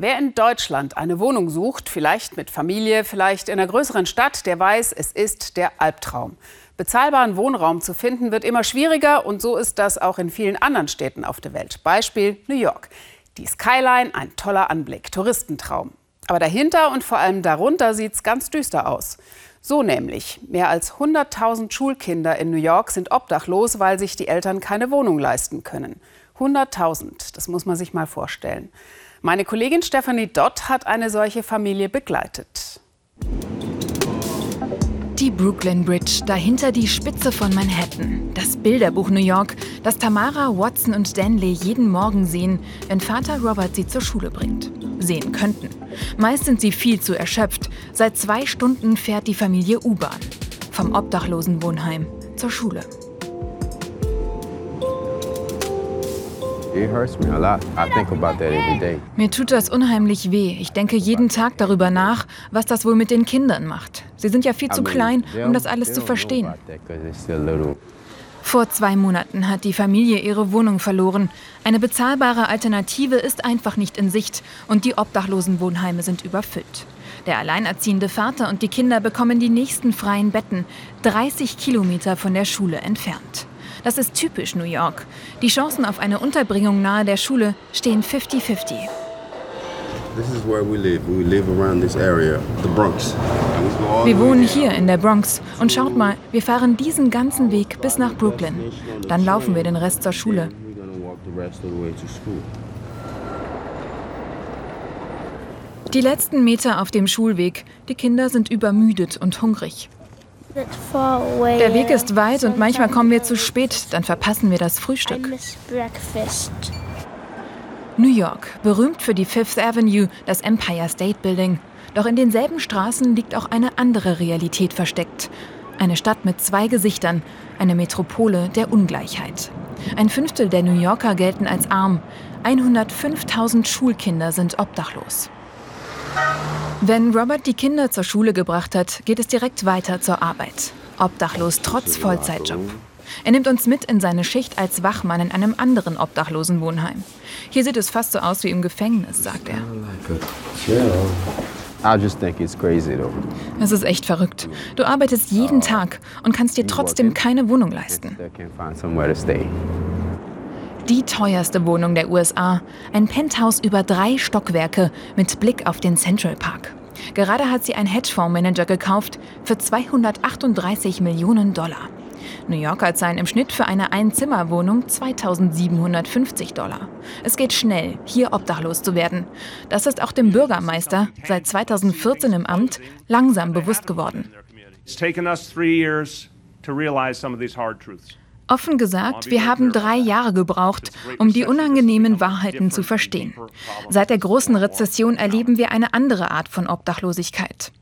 Wer in Deutschland eine Wohnung sucht, vielleicht mit Familie, vielleicht in einer größeren Stadt, der weiß, es ist der Albtraum. Bezahlbaren Wohnraum zu finden wird immer schwieriger und so ist das auch in vielen anderen Städten auf der Welt. Beispiel New York. Die Skyline, ein toller Anblick, Touristentraum. Aber dahinter und vor allem darunter sieht es ganz düster aus. So nämlich, mehr als 100.000 Schulkinder in New York sind obdachlos, weil sich die Eltern keine Wohnung leisten können. 100.000, das muss man sich mal vorstellen. Meine Kollegin Stephanie Dott hat eine solche Familie begleitet. Die Brooklyn Bridge, dahinter die Spitze von Manhattan. Das Bilderbuch New York, das Tamara, Watson und Danley jeden Morgen sehen, wenn Vater Robert sie zur Schule bringt. Sehen könnten. Meist sind sie viel zu erschöpft. Seit zwei Stunden fährt die Familie U-Bahn. Vom Obdachlosenwohnheim zur Schule. Mir tut das unheimlich weh. Ich denke jeden Tag darüber nach, was das wohl mit den Kindern macht. Sie sind ja viel zu klein, um das alles zu verstehen. Vor zwei Monaten hat die Familie ihre Wohnung verloren. Eine bezahlbare Alternative ist einfach nicht in Sicht und die Obdachlosenwohnheime sind überfüllt. Der alleinerziehende Vater und die Kinder bekommen die nächsten freien Betten, 30 Kilometer von der Schule entfernt. Das ist typisch New York. Die Chancen auf eine Unterbringung nahe der Schule stehen 50-50. Wir wohnen hier in der Bronx und schaut mal, wir fahren diesen ganzen Weg bis nach Brooklyn. Dann laufen wir den Rest zur Schule. Die letzten Meter auf dem Schulweg. Die Kinder sind übermüdet und hungrig. Der Weg ist weit und manchmal kommen wir zu spät, dann verpassen wir das Frühstück. New York, berühmt für die Fifth Avenue, das Empire State Building. Doch in denselben Straßen liegt auch eine andere Realität versteckt. Eine Stadt mit zwei Gesichtern, eine Metropole der Ungleichheit. Ein Fünftel der New Yorker gelten als arm. 105.000 Schulkinder sind obdachlos. Wenn Robert die Kinder zur Schule gebracht hat, geht es direkt weiter zur Arbeit. Obdachlos trotz Vollzeitjob. Er nimmt uns mit in seine Schicht als Wachmann in einem anderen Obdachlosenwohnheim. Hier sieht es fast so aus wie im Gefängnis, sagt er. Es ist echt verrückt. Du arbeitest jeden Tag und kannst dir trotzdem keine Wohnung leisten. Die teuerste Wohnung der USA. Ein Penthouse über drei Stockwerke mit Blick auf den Central Park. Gerade hat sie ein Hedgefondsmanager gekauft für 238 Millionen Dollar. New Yorker zahlen im Schnitt für eine Einzimmerwohnung 2750 Dollar. Es geht schnell, hier obdachlos zu werden. Das ist auch dem Bürgermeister, seit 2014 im Amt, langsam bewusst geworden. It's taken us three years to realize some of these hard truths. Offen gesagt, wir haben drei Jahre gebraucht, um die unangenehmen Wahrheiten zu verstehen. Seit der großen Rezession erleben wir eine andere Art von Obdachlosigkeit.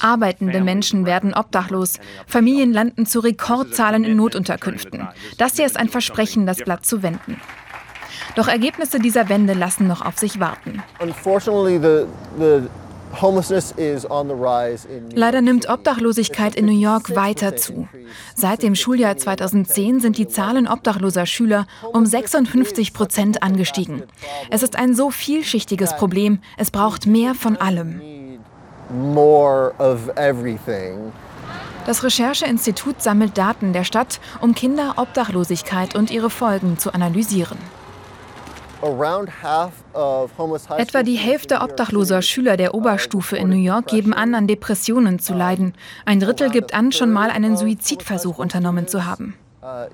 Arbeitende Menschen werden obdachlos. Familien landen zu Rekordzahlen in Notunterkünften. Das hier ist ein Versprechen, das Blatt zu wenden. Doch Ergebnisse dieser Wende lassen noch auf sich warten. Leider nimmt Obdachlosigkeit in New York weiter zu. Seit dem Schuljahr 2010 sind die Zahlen obdachloser Schüler um 56 Prozent angestiegen. Es ist ein so vielschichtiges Problem. Es braucht mehr von allem. Das Rechercheinstitut sammelt Daten der Stadt, um Kinderobdachlosigkeit und ihre Folgen zu analysieren. Etwa die Hälfte obdachloser Schüler der Oberstufe in New York geben an, an Depressionen zu leiden. Ein Drittel gibt an, schon mal einen Suizidversuch unternommen zu haben. Uh,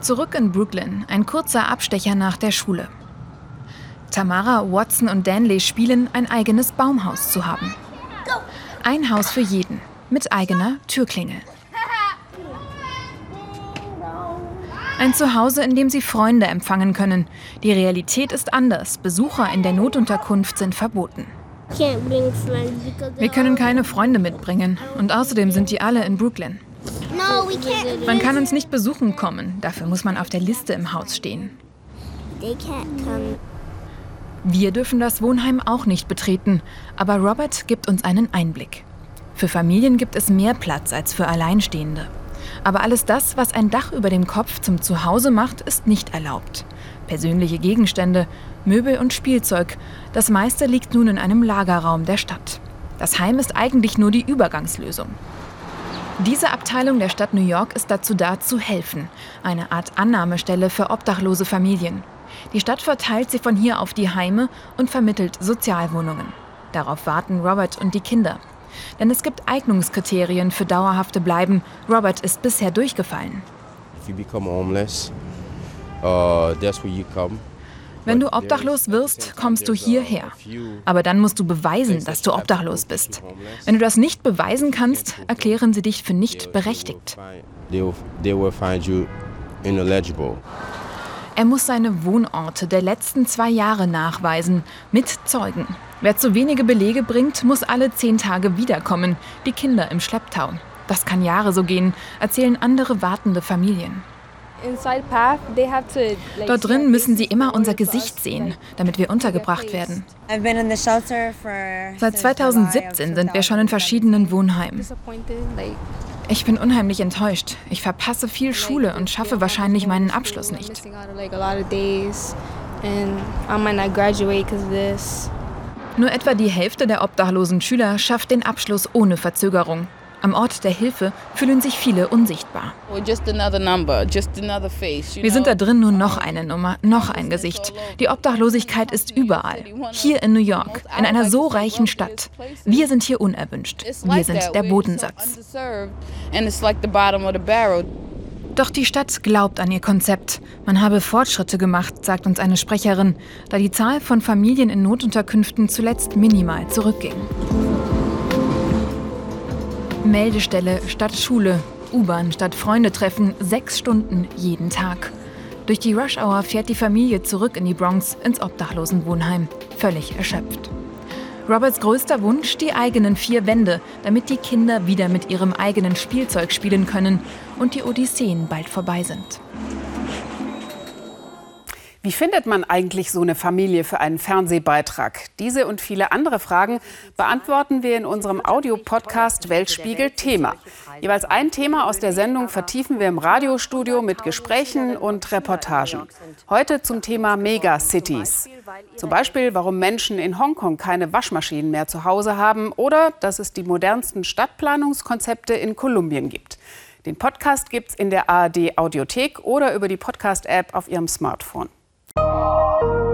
Zurück in Brooklyn, ein kurzer Abstecher nach der Schule. Tamara, Watson und Danley spielen, ein eigenes Baumhaus zu haben. Ein Haus für jeden, mit eigener Türklingel. Ein Zuhause, in dem sie Freunde empfangen können. Die Realität ist anders. Besucher in der Notunterkunft sind verboten. Wir können keine Freunde mitbringen. Und außerdem sind die alle in Brooklyn. Man kann uns nicht besuchen kommen. Dafür muss man auf der Liste im Haus stehen. Wir dürfen das Wohnheim auch nicht betreten. Aber Robert gibt uns einen Einblick. Für Familien gibt es mehr Platz als für Alleinstehende. Aber alles das, was ein Dach über dem Kopf zum Zuhause macht, ist nicht erlaubt. Persönliche Gegenstände, Möbel und Spielzeug, das meiste liegt nun in einem Lagerraum der Stadt. Das Heim ist eigentlich nur die Übergangslösung. Diese Abteilung der Stadt New York ist dazu da, zu helfen. Eine Art Annahmestelle für obdachlose Familien. Die Stadt verteilt sie von hier auf die Heime und vermittelt Sozialwohnungen. Darauf warten Robert und die Kinder. Denn es gibt Eignungskriterien für dauerhafte Bleiben. Robert ist bisher durchgefallen. Uh, Wenn du obdachlos wirst, kommst du hierher. Aber dann musst du beweisen, dass du obdachlos bist. Wenn du das nicht beweisen kannst, erklären sie dich für nicht berechtigt. Er muss seine Wohnorte der letzten zwei Jahre nachweisen, mit Zeugen. Wer zu wenige Belege bringt, muss alle zehn Tage wiederkommen, die Kinder im Schlepptau. Das kann Jahre so gehen, erzählen andere wartende Familien. Dort drin müssen sie immer unser Gesicht sehen, damit wir untergebracht werden. Seit 2017 sind wir schon in verschiedenen Wohnheimen. Ich bin unheimlich enttäuscht. Ich verpasse viel Schule und schaffe wahrscheinlich meinen Abschluss nicht. Nur etwa die Hälfte der obdachlosen Schüler schafft den Abschluss ohne Verzögerung. Am Ort der Hilfe fühlen sich viele unsichtbar. Wir sind da drin nur noch eine Nummer, noch ein Gesicht. Die Obdachlosigkeit ist überall. Hier in New York, in einer so reichen Stadt. Wir sind hier unerwünscht. Wir sind der Bodensatz. Doch die Stadt glaubt an ihr Konzept. Man habe Fortschritte gemacht, sagt uns eine Sprecherin, da die Zahl von Familien in Notunterkünften zuletzt minimal zurückging. Meldestelle statt Schule, U-Bahn statt Freunde treffen, sechs Stunden jeden Tag. Durch die Rush-Hour fährt die Familie zurück in die Bronx ins Obdachlosenwohnheim, völlig erschöpft. Roberts größter Wunsch die eigenen vier Wände, damit die Kinder wieder mit ihrem eigenen Spielzeug spielen können und die Odysseen bald vorbei sind. Wie findet man eigentlich so eine Familie für einen Fernsehbeitrag? Diese und viele andere Fragen beantworten wir in unserem Audiopodcast Weltspiegel Thema. Jeweils ein Thema aus der Sendung vertiefen wir im Radiostudio mit Gesprächen und Reportagen. Heute zum Thema Megacities. Zum Beispiel, warum Menschen in Hongkong keine Waschmaschinen mehr zu Hause haben oder dass es die modernsten Stadtplanungskonzepte in Kolumbien gibt. Den Podcast gibt's in der ARD Audiothek oder über die Podcast-App auf Ihrem Smartphone. Música